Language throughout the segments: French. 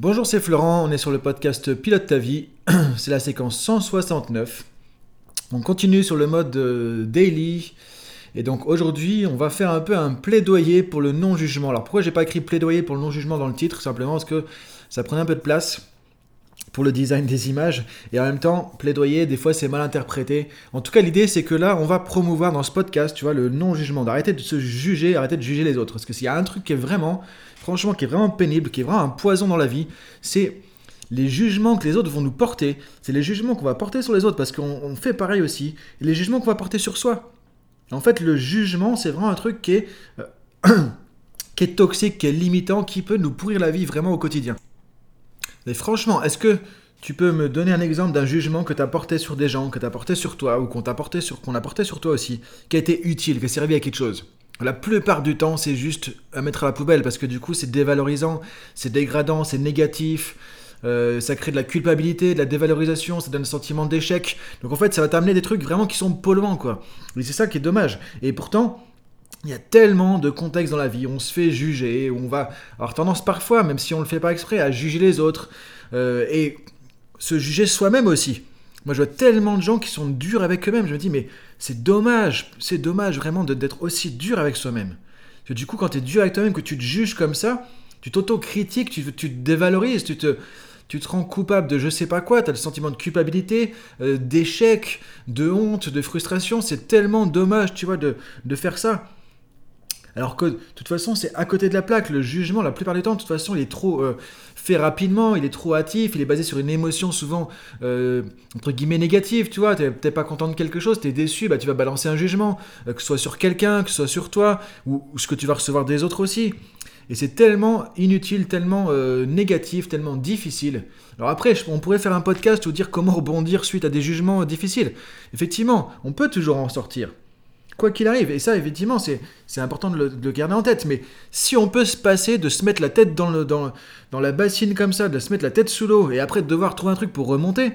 Bonjour, c'est Florent, on est sur le podcast Pilote ta vie, c'est la séquence 169. On continue sur le mode euh, daily, et donc aujourd'hui on va faire un peu un plaidoyer pour le non-jugement. Alors pourquoi j'ai pas écrit plaidoyer pour le non-jugement dans le titre? Simplement parce que ça prenait un peu de place pour le design des images. Et en même temps plaidoyer des fois c'est mal interprété. En tout cas l'idée c'est que là on va promouvoir dans ce podcast tu vois le non jugement d'arrêter de se juger arrêter de juger les autres. Parce que s'il y a un truc qui est vraiment franchement qui est vraiment pénible qui est vraiment un poison dans la vie c'est les jugements que les autres vont nous porter. C'est les jugements qu'on va porter sur les autres parce qu'on fait pareil aussi. Et les jugements qu'on va porter sur soi. En fait le jugement c'est vraiment un truc qui est euh, qui est toxique qui est limitant qui peut nous pourrir la vie vraiment au quotidien mais franchement, est-ce que tu peux me donner un exemple d'un jugement que tu as porté sur des gens, que tu as porté sur toi, ou qu'on t'a a porté sur toi aussi, qui a été utile, qui a servi à quelque chose? La plupart du temps, c'est juste à mettre à la poubelle, parce que du coup, c'est dévalorisant, c'est dégradant, c'est négatif. Euh, ça crée de la culpabilité, de la dévalorisation, ça donne un sentiment d'échec. Donc en fait, ça va t'amener des trucs vraiment qui sont polluants, quoi. Et c'est ça qui est dommage. Et pourtant, il y a tellement de contextes dans la vie, on se fait juger, on va avoir tendance parfois, même si on ne le fait pas exprès, à juger les autres euh, et se juger soi-même aussi. Moi, je vois tellement de gens qui sont durs avec eux-mêmes. Je me dis, mais c'est dommage, c'est dommage vraiment d'être aussi dur avec soi-même. Du coup, quand tu es dur avec toi-même, que tu te juges comme ça, tu t'auto-critiques, tu, tu, te dévalorises, tu te, tu te rends coupable de je sais pas quoi, tu as le sentiment de culpabilité, euh, d'échec, de honte, de frustration. C'est tellement dommage, tu vois, de, de faire ça. Alors que de toute façon, c'est à côté de la plaque. Le jugement, la plupart du temps, de toute façon, il est trop euh, fait rapidement, il est trop hâtif, il est basé sur une émotion souvent, euh, entre guillemets, négative. Tu vois, t'es peut-être pas content de quelque chose, t'es déçu, bah, tu vas balancer un jugement, euh, que ce soit sur quelqu'un, que ce soit sur toi, ou, ce que tu vas recevoir des autres aussi. Et c'est tellement inutile, tellement négatif, tellement difficile. Alors après, on pourrait faire un podcast ou dire comment rebondir suite à des jugements difficiles. Effectivement, on peut toujours en sortir quoi qu'il arrive. Et ça, effectivement, c'est, important de le, garder en tête. Mais si on peut se passer de se mettre la tête dans, le, dans, dans la bassine comme ça, de se mettre la tête sous l'eau, et après de devoir trouver un truc pour remonter,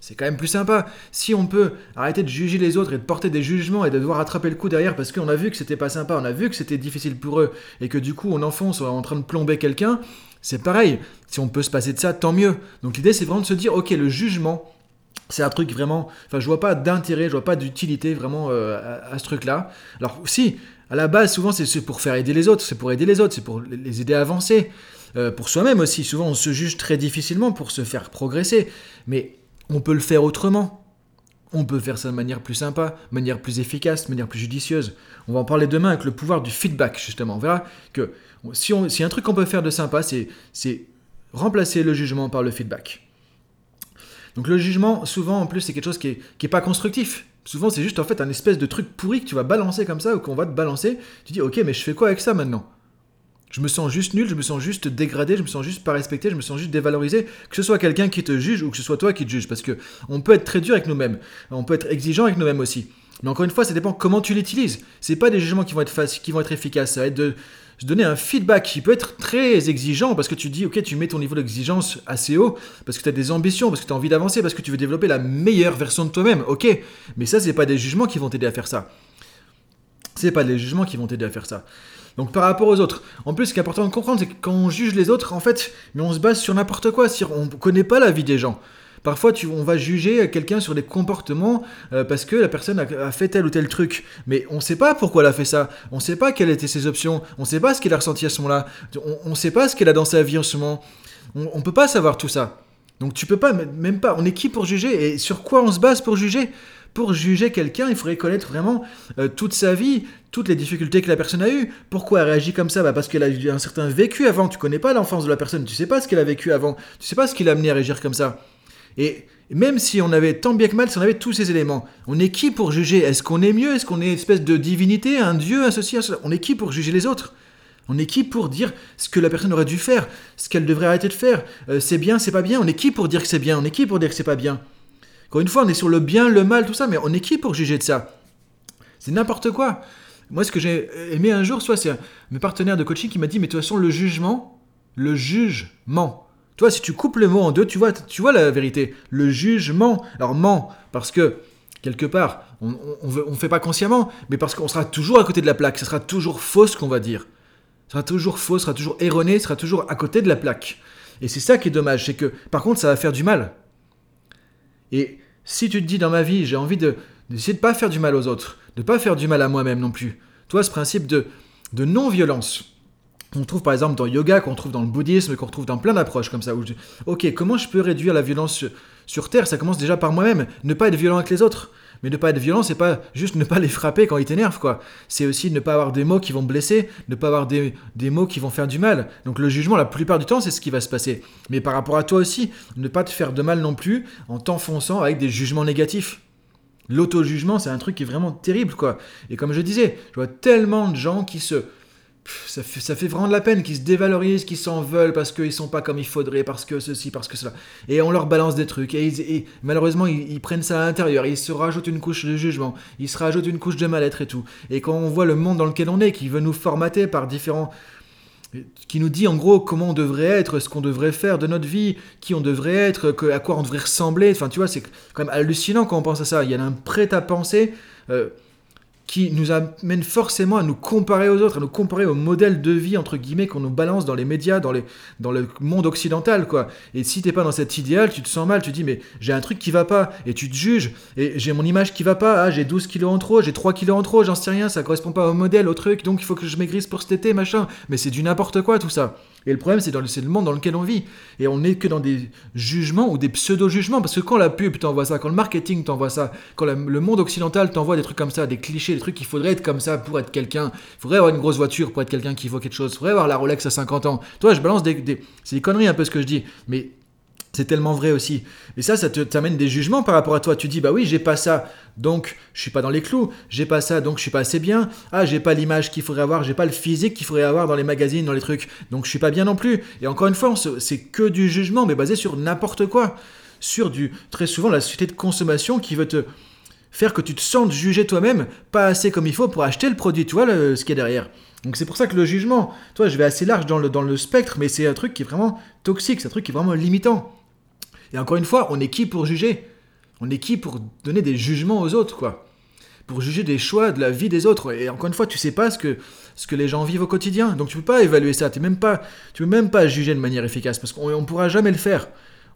c'est quand même plus sympa. Si on peut arrêter de juger les autres et de porter des jugements et de devoir attraper le coup derrière parce qu'on a vu que c'était pas sympa, on a vu que c'était difficile pour eux et que du coup on enfonce en train de plomber quelqu'un, c'est pareil. Si on peut se passer de ça, tant mieux. Donc l'idée c'est vraiment de se dire, ok, le jugement, c'est un truc vraiment. Enfin, je vois pas d'intérêt, je vois pas d'utilité vraiment euh, à, ce truc-là. Alors, si, à la base, souvent, c'est pour faire aider les autres, c'est pour aider les autres, c'est pour les aider à avancer. Euh, pour soi-même aussi, souvent, on se juge très difficilement pour se faire progresser. Mais on peut le faire autrement. On peut faire ça de manière plus sympa, de manière plus efficace, de manière plus judicieuse. On va en parler demain avec le pouvoir du feedback, justement. On verra que si, on, si un truc qu'on peut faire de sympa, c'est remplacer le jugement par le feedback. Donc le jugement, souvent en plus, c'est quelque chose qui est, pas constructif. Souvent, c'est juste en fait un espèce de truc pourri que tu vas balancer comme ça ou qu'on va te balancer. Tu dis, ok, mais je fais quoi avec ça maintenant? Je me sens juste nul, je me sens juste dégradé, je me sens juste pas respecté, je me sens juste dévalorisé. Que ce soit quelqu'un qui te juge ou que ce soit toi qui te juge. Parce que on peut être très dur avec nous-mêmes. On peut être exigeant avec nous-mêmes aussi. Mais encore une fois, ça dépend comment tu l'utilises. C'est pas des jugements qui vont être efficaces. Ça va être de donner un feedback qui peut être très exigeant parce que tu dis, ok, tu mets ton niveau d'exigence assez haut parce que tu as des ambitions, parce que tu as envie d'avancer, parce que tu veux développer la meilleure version de toi-même, ok. Mais ça, c'est pas des jugements qui vont t'aider à faire ça. C'est pas des jugements qui vont t'aider à faire ça. Donc par rapport aux autres. En plus, ce qui est important de comprendre, c'est que quand on juge les autres, en fait, mais on se base sur n'importe quoi. On connaît pas la vie des gens. Parfois, on va juger quelqu'un sur des comportements euh, parce que la personne a, fait tel ou tel truc. Mais on ne sait pas pourquoi elle a fait ça. On ne sait pas quelles étaient ses options. On ne sait pas ce qu'elle a ressenti à ce moment-là. On ne sait pas ce qu'elle a dans sa vie en ce moment. On ne peut pas savoir tout ça. Donc tu peux pas, même pas. On est qui pour juger? Et sur quoi on se base pour juger? Pour juger quelqu'un, il faudrait connaître vraiment euh, toute sa vie, toutes les difficultés que la personne a eues. Pourquoi elle réagit comme ça? Bah Parce qu'elle a eu un certain vécu avant. Tu connais pas l'enfance de la personne, tu sais pas ce qu'elle a vécu avant, tu sais pas ce qui l'a amené à réagir comme ça. Et même si on avait tant bien que mal, si on avait tous ces éléments, on est qui pour juger? Est-ce qu'on est mieux? Est-ce qu'on est une espèce de divinité, un dieu associé à cela? On est qui pour juger les autres? On est qui pour dire ce que la personne aurait dû faire Ce qu'elle devrait arrêter de faire? Euh, C'est bien, c'est pas bien? On est qui pour dire que c'est bien? On est qui pour dire que c'est pas bien? Encore une fois, on est sur le bien, le mal, tout ça, mais on est qui pour juger de ça? C'est n'importe quoi. Moi, ce que j'ai aimé un jour, soit c'est mes partenaires de coaching qui m'a dit, mais de toute façon, le jugement, le jugement, toi, si tu coupes le mot en deux, tu vois, tu vois la vérité. Le jugement. Alors, ment, parce que, quelque part, on ne fait pas consciemment, mais parce qu'on sera toujours à côté de la plaque. Ce sera toujours faux ce qu'on va dire. Ce sera toujours faux, ce sera toujours erroné, ce sera toujours à côté de la plaque. Et c'est ça qui est dommage, c'est que par contre ça va faire du mal. Et si tu te dis dans ma vie, j'ai envie de d'essayer de pas faire du mal aux autres, de pas faire du mal à moi-même non plus. Toi, ce principe de, de non-violence, on trouve par exemple dans yoga, qu'on trouve dans le bouddhisme, qu'on retrouve dans plein d'approches comme ça. Où je, ok, comment je peux réduire la violence sur Terre? Ça commence déjà par moi-même. Ne pas être violent avec les autres. Mais ne pas être violent, c'est pas juste ne pas les frapper quand ils t'énervent, quoi. C'est aussi ne pas avoir des mots qui vont blesser, ne pas avoir des, des, mots qui vont faire du mal. Donc le jugement, la plupart du temps, c'est ce qui va se passer. Mais par rapport à toi aussi, ne pas te faire de mal non plus en t'enfonçant avec des jugements négatifs. L'auto-jugement, c'est un truc qui est vraiment terrible, quoi. Et comme je disais, je vois tellement de gens qui se ça fait, vraiment de la peine qu'ils se dévalorisent, qu'ils s'en veulent parce qu'ils sont pas comme il faudrait, parce que ceci, parce que cela. Et on leur balance des trucs. Et, malheureusement, ils, prennent ça à l'intérieur. Ils se rajoutent une couche de jugement. Ils se rajoutent une couche de mal-être et tout. Et quand on voit le monde dans lequel on est, qui veut nous formater par différents qui nous dit en gros comment on devrait être, ce qu'on devrait faire de notre vie, qui on devrait être, à quoi on devrait ressembler. Enfin, tu vois, c'est quand même hallucinant quand on pense à ça. Il y a un prêt à penser. Euh, qui nous amène forcément à nous comparer aux autres, à nous comparer au modèle de vie, entre guillemets, qu'on nous balance dans les médias, dans, dans le monde occidental, quoi. Et si t'es pas dans cet idéal, tu te sens mal, tu dis, mais j'ai un truc qui va pas, et tu te juges, et j'ai mon image qui va pas, ah, j'ai 12 kilos en trop, j'ai 3 kilos en trop, j'en sais rien, ça correspond pas au modèle, au truc, donc il faut que je maigrisse pour cet été, machin. Mais c'est du n'importe quoi, tout ça. Et le problème, c'est le, monde dans lequel on vit. Et on n'est que dans des jugements ou des pseudo-jugements. Parce que quand la pub t'envoie ça, quand le marketing t'envoie ça, quand le monde occidental t'envoie des trucs comme ça, des clichés, des trucs qu'il faudrait être comme ça pour être quelqu'un, il faudrait avoir une grosse voiture pour être quelqu'un qui vaut quelque chose, il faudrait avoir la Rolex à 50 ans. Toi, je balance des. des c'est des conneries un peu ce que je dis. Mais c'est tellement vrai aussi. Et ça, ça t'amène des jugements par rapport à toi. Tu dis, bah oui, j'ai pas ça, donc je suis pas dans les clous. J'ai pas ça, donc je suis pas assez bien. Ah, j'ai pas l'image qu'il faudrait avoir, j'ai pas le physique qu'il faudrait avoir dans les magazines, dans les trucs. Donc je suis pas bien non plus. Et encore une fois, c'est que du jugement, mais basé sur n'importe quoi. Sur du, très souvent, la société de consommation qui veut te faire que tu te sentes jugé toi-même, pas assez comme il faut pour acheter le produit. Tu vois le, ce qu'il y a derrière. Donc c'est pour ça que le jugement, toi, je vais assez large dans le, dans le spectre, mais c'est un truc qui est vraiment toxique, c'est un truc qui est vraiment limitant. Et encore une fois, on est qui pour juger? On est qui pour donner des jugements aux autres, quoi? Pour juger des choix de la vie des autres. Et encore une fois, tu sais pas ce que, ce que les gens vivent au quotidien. Donc tu peux pas évaluer ça. Tu même pas, tu peux même pas juger de manière efficace parce qu'on ne pourra jamais le faire.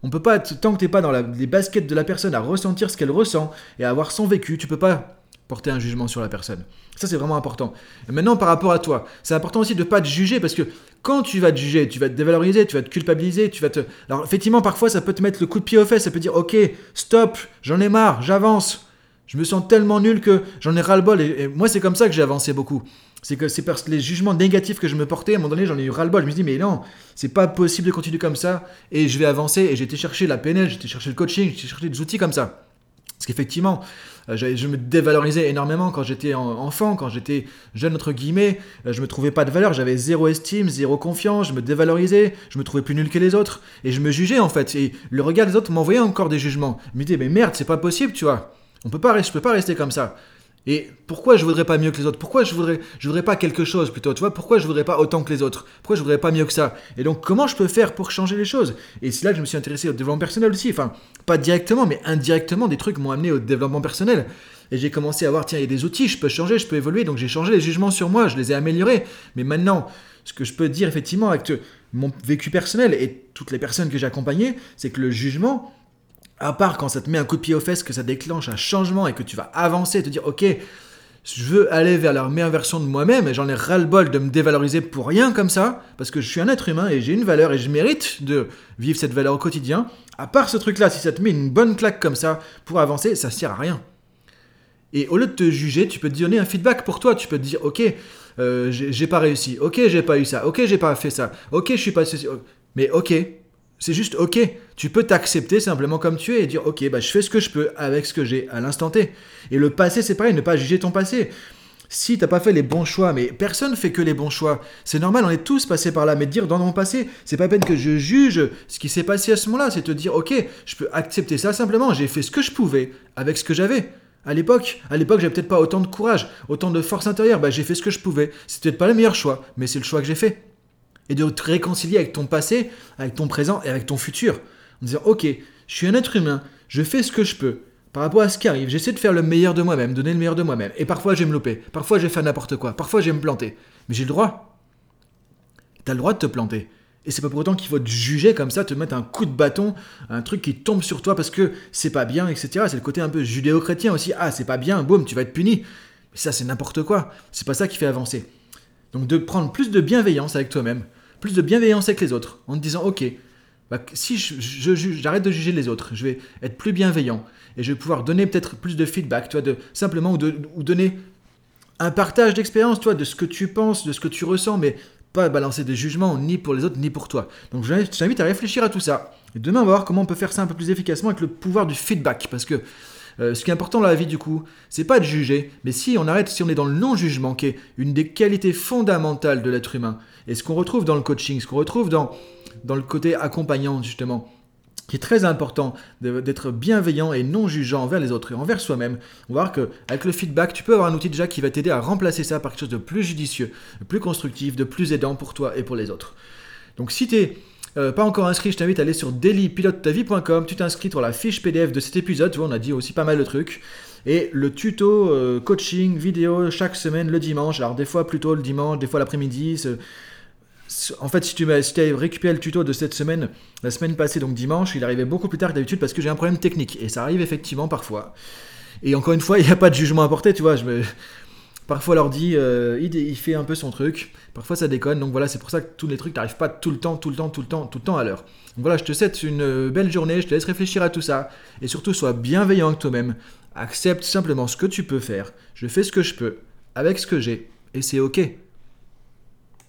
On peut pas, tant que t'es pas dans les baskets de la personne, à ressentir ce qu'elle ressent et à avoir son vécu, tu peux pas porter un jugement sur la personne. Ça, c'est vraiment important. Maintenant, par rapport à toi, c'est important aussi de ne pas te juger parce que quand tu vas te juger, tu vas te dévaloriser, tu vas te culpabiliser, tu vas te. Alors, effectivement, parfois, ça peut te mettre le coup de pied aux fesses, ça peut dire Ok, stop, j'en ai marre, j'avance. Je me sens tellement nul que j'en ai ras-le-bol. Et, moi, c'est comme ça que j'ai avancé beaucoup. C'est que c'est parce que les jugements négatifs que je me portais, à un moment donné, j'en ai eu ras-le-bol. Je me suis dit, mais non, c'est pas possible de continuer comme ça. Et je vais avancer. Et j'ai été chercher la PNL, j'ai été chercher le coaching, j'ai été chercher des outils comme ça. Parce qu'effectivement, euh, je me dévalorisais énormément quand j'étais enfant, quand j'étais jeune, entre guillemets. Euh, je me trouvais pas de valeur, j'avais zéro estime, zéro confiance, je me dévalorisais, je me trouvais plus nul que les autres. Et je me jugeais en fait. Et le regard des autres m'envoyait encore des jugements. Je me disais, mais merde, c'est pas possible, tu vois. On peut pas, je peux pas rester comme ça. Et pourquoi je voudrais pas mieux que les autres? Pourquoi je voudrais, je voudrais pas quelque chose plutôt? Tu vois, pourquoi je voudrais pas autant que les autres? Pourquoi je voudrais pas mieux que ça? Et donc, comment je peux faire pour changer les choses? Et c'est là que je me suis intéressé au développement personnel aussi. Enfin, pas directement, mais indirectement, des trucs m'ont amené au développement personnel. Et j'ai commencé à voir, tiens, il y a des outils, je peux changer, je peux évoluer. Donc, j'ai changé les jugements sur moi, je les ai améliorés. Mais maintenant, ce que je peux dire effectivement avec mon vécu personnel et toutes les personnes que j'ai accompagnées, c'est que le jugement, à part quand ça te met un coup de pied aux fesses, que ça déclenche un changement et que tu vas avancer, te dire ok, je veux aller vers la meilleure version de moi-même et j'en ai ras-le-bol de me dévaloriser pour rien comme ça, parce que je suis un être humain et j'ai une valeur et je mérite de vivre cette valeur au quotidien. À part ce truc-là, si ça te met une bonne claque comme ça pour avancer, ça sert à rien. Et au lieu de te juger, tu peux te donner un feedback pour toi. Tu peux te dire, ok, euh, j'ai pas réussi, ok, j'ai pas eu ça, ok, j'ai pas fait ça, ok, je suis pas Mais ok, c'est juste ok. Tu peux t'accepter simplement comme tu es et dire ok, bah, je fais ce que je peux avec ce que j'ai à l'instant T. Et le passé, c'est pareil, ne pas juger ton passé. Si t'as pas fait les bons choix, mais personne fait que les bons choix. C'est normal, on est tous passés par là. Mais dire dans mon passé, c'est pas peine que je juge ce qui s'est passé à ce moment-là. C'est te dire ok, je peux accepter ça simplement. J'ai fait ce que je pouvais avec ce que j'avais. À l'époque, à l'époque, j'avais peut-être pas autant de courage, autant de force intérieure. Bah, j'ai fait ce que je pouvais. C'est peut-être pas le meilleur choix, mais c'est le choix que j'ai fait et de te réconcilier avec ton passé, avec ton présent et avec ton futur. En disant, ok, je suis un être humain, je fais ce que je peux. Par rapport à ce qui arrive, j'essaie de faire le meilleur de moi-même, donner le meilleur de moi-même. Et parfois, je vais me louper. Parfois, je vais faire n'importe quoi. Parfois, je vais me planter. Mais j'ai le droit. Tu as le droit de te planter. Et c'est pas pour autant qu'il faut te juger comme ça, te mettre un coup de bâton, un truc qui tombe sur toi parce que c'est pas bien, etc. C'est le côté un peu judéo-chrétien aussi. Ah, c'est pas bien, boum, tu vas être puni. Mais ça, c'est n'importe quoi. C'est pas ça qui fait avancer. Donc de prendre plus de bienveillance avec toi-même, plus de bienveillance avec les autres, en te disant, ok, bah, si je, j'arrête de juger les autres, je vais être plus bienveillant et je vais pouvoir donner peut-être plus de feedback, toi, de simplement ou, de, donner un partage d'expérience, toi, de ce que tu penses, de ce que tu ressens, mais pas balancer des jugements ni pour les autres ni pour toi. Donc je t'invite à réfléchir à tout ça. Et demain, on va voir comment on peut faire ça un peu plus efficacement avec le pouvoir du feedback. Parce que euh, ce qui est important dans la vie, du coup, c'est pas de juger, mais si on arrête, si on est dans le non-jugement, qui est une des qualités fondamentales de l'être humain, et ce qu'on retrouve dans le coaching, ce qu'on retrouve dans, dans le côté accompagnant, justement, qui est très important d'être bienveillant et non jugeant envers les autres et envers soi-même. On va voir qu'avec le feedback, tu peux avoir un outil déjà qui va t'aider à remplacer ça par quelque chose de plus judicieux, de plus constructif, de plus aidant pour toi et pour les autres. Donc si tu n'es euh, pas encore inscrit, je t'invite à aller sur dailypilotetavie.com, tu t'inscris pour la fiche PDF de cet épisode, tu vois, on a dit aussi pas mal de trucs. Et le tuto euh, coaching vidéo chaque semaine le dimanche, alors des fois plutôt le dimanche, des fois l'après-midi, en fait, si tu as récupéré le tuto de cette semaine, la semaine passée, donc dimanche, il arrivait beaucoup plus tard que d'habitude parce que j'ai un problème technique. Et ça arrive effectivement parfois. Et encore une fois, il n'y a pas de jugement à porter, tu vois. Je me... Parfois, l'ordi, euh, il, fait un peu son truc. Parfois, ça déconne. Donc voilà, c'est pour ça que tous les trucs n'arrivent pas tout le temps, tout le temps, tout le temps, tout le temps à l'heure. Donc voilà, je te souhaite une euh, belle journée. Je te laisse réfléchir à tout ça. Et surtout, sois bienveillant avec toi-même. Accepte simplement ce que tu peux faire. Je fais ce que je peux avec ce que j'ai. Et c'est OK.